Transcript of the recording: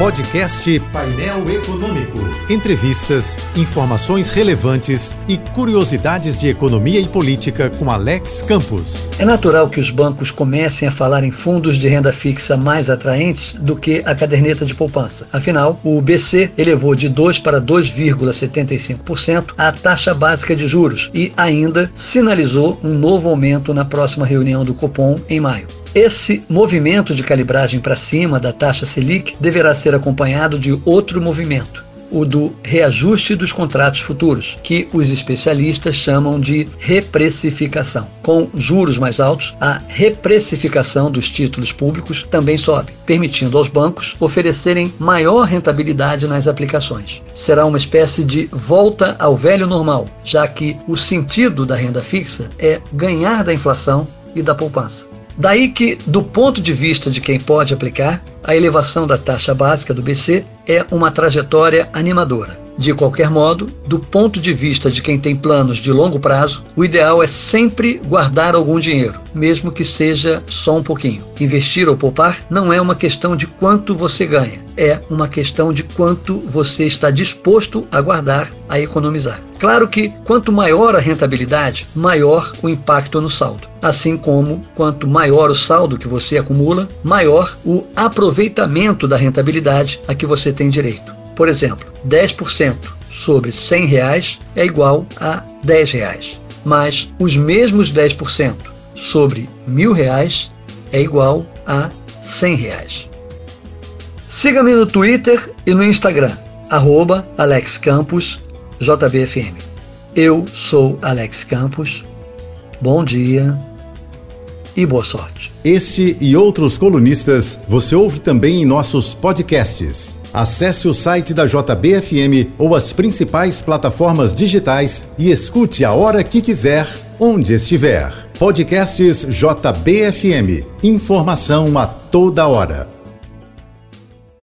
Podcast Painel Econômico. Entrevistas, informações relevantes e curiosidades de economia e política com Alex Campos. É natural que os bancos comecem a falar em fundos de renda fixa mais atraentes do que a caderneta de poupança. Afinal, o BC elevou de 2 para 2,75% a taxa básica de juros e ainda sinalizou um novo aumento na próxima reunião do Copom em maio. Esse movimento de calibragem para cima da taxa Selic deverá ser acompanhado de outro movimento, o do reajuste dos contratos futuros, que os especialistas chamam de reprecificação. Com juros mais altos, a reprecificação dos títulos públicos também sobe, permitindo aos bancos oferecerem maior rentabilidade nas aplicações. Será uma espécie de volta ao velho normal, já que o sentido da renda fixa é ganhar da inflação e da poupança. Daí que, do ponto de vista de quem pode aplicar, a elevação da taxa básica do BC é uma trajetória animadora. De qualquer modo, do ponto de vista de quem tem planos de longo prazo, o ideal é sempre guardar algum dinheiro, mesmo que seja só um pouquinho. Investir ou poupar não é uma questão de quanto você ganha, é uma questão de quanto você está disposto a guardar, a economizar. Claro que quanto maior a rentabilidade, maior o impacto no saldo. Assim como quanto maior o saldo que você acumula, maior o aproveitamento da rentabilidade a que você tem direito. Por exemplo, 10% sobre 100 reais é igual a 10 reais, mas os mesmos 10% sobre mil reais é igual a 100 reais. Siga-me no Twitter e no Instagram, arroba Alex Campos JBFM. Eu sou Alex Campos. Bom dia e boa sorte. Este e outros colunistas você ouve também em nossos podcasts. Acesse o site da JBFM ou as principais plataformas digitais e escute a hora que quiser, onde estiver. Podcasts JBFM. Informação a toda hora.